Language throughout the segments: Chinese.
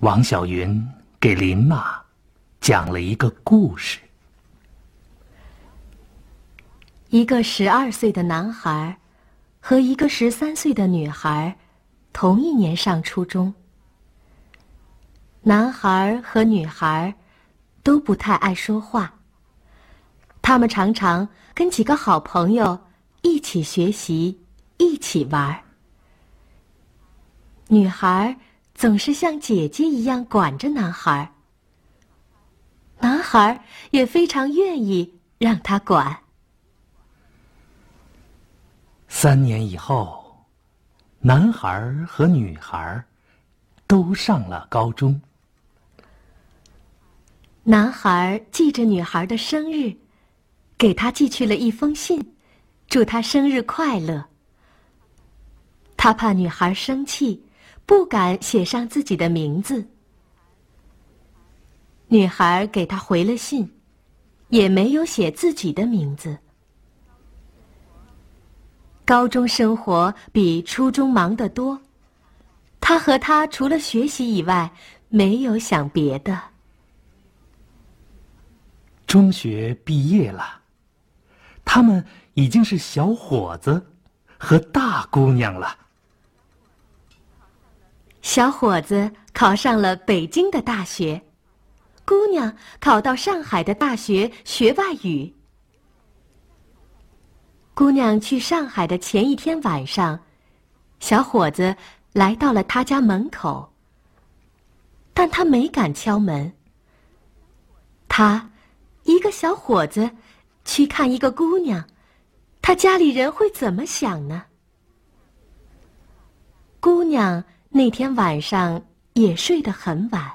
王小云给林娜讲了一个故事：一个十二岁的男孩和一个十三岁的女孩同一年上初中。男孩和女孩都不太爱说话。他们常常跟几个好朋友一起学习，一起玩。女孩总是像姐姐一样管着男孩，男孩也非常愿意让他管。三年以后，男孩和女孩都上了高中。男孩记着女孩的生日，给她寄去了一封信，祝她生日快乐。他怕女孩生气，不敢写上自己的名字。女孩给他回了信，也没有写自己的名字。高中生活比初中忙得多，他和她除了学习以外，没有想别的。中学毕业了，他们已经是小伙子和大姑娘了。小伙子考上了北京的大学，姑娘考到上海的大学学外语。姑娘去上海的前一天晚上，小伙子来到了她家门口，但他没敢敲门。他。一个小伙子去看一个姑娘，他家里人会怎么想呢？姑娘那天晚上也睡得很晚。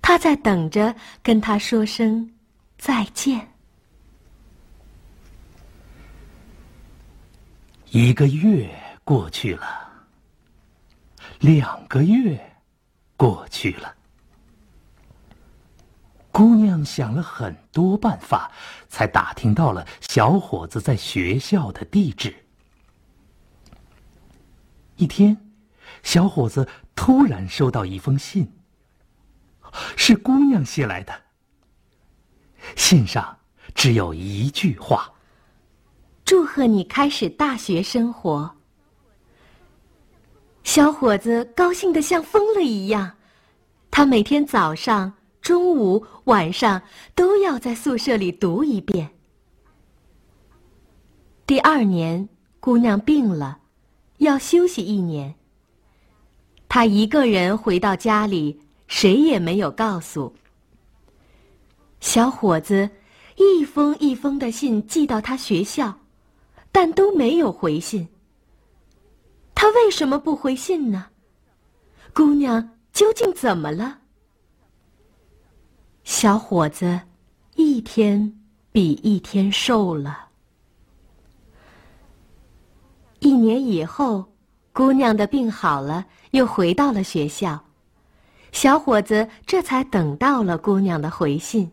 他在等着跟他说声再见。一个月过去了，两个月过去了。姑娘想了很多办法，才打听到了小伙子在学校的地址。一天，小伙子突然收到一封信，是姑娘写来的。信上只有一句话：“祝贺你开始大学生活。”小伙子高兴的像疯了一样，他每天早上。中午、晚上都要在宿舍里读一遍。第二年，姑娘病了，要休息一年。他一个人回到家里，谁也没有告诉。小伙子一封一封的信寄到他学校，但都没有回信。他为什么不回信呢？姑娘究竟怎么了？小伙子一天比一天瘦了。一年以后，姑娘的病好了，又回到了学校。小伙子这才等到了姑娘的回信。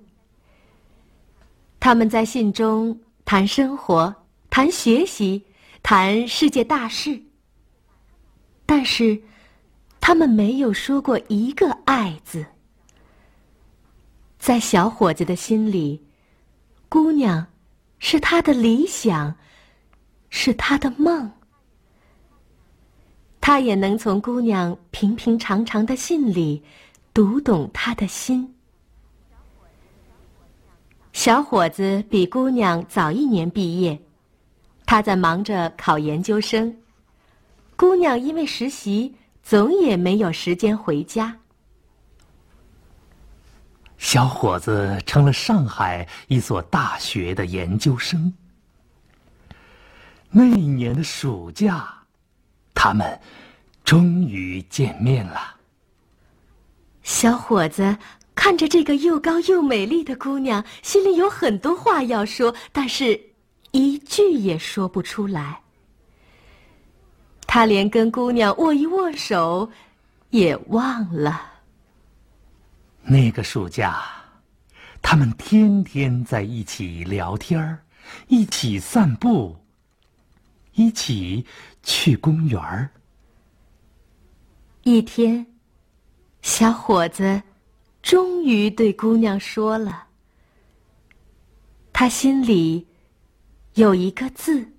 他们在信中谈生活，谈学习，谈世界大事。但是，他们没有说过一个“爱”字。在小伙子的心里，姑娘是他的理想，是他的梦。他也能从姑娘平平常常的信里读懂他的心。小伙子比姑娘早一年毕业，他在忙着考研究生。姑娘因为实习，总也没有时间回家。小伙子成了上海一所大学的研究生。那一年的暑假，他们终于见面了。小伙子看着这个又高又美丽的姑娘，心里有很多话要说，但是一句也说不出来。他连跟姑娘握一握手也忘了。那个暑假，他们天天在一起聊天儿，一起散步，一起去公园儿。一天，小伙子终于对姑娘说了，他心里有一个字，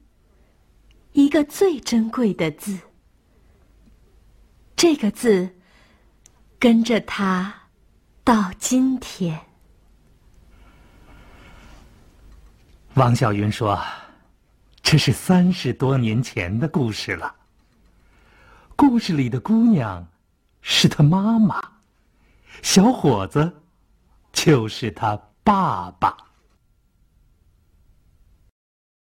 一个最珍贵的字。这个字跟着他到今天。王小云说：“这是三十多年前的故事了。故事里的姑娘是他妈妈，小伙子就是他爸爸。”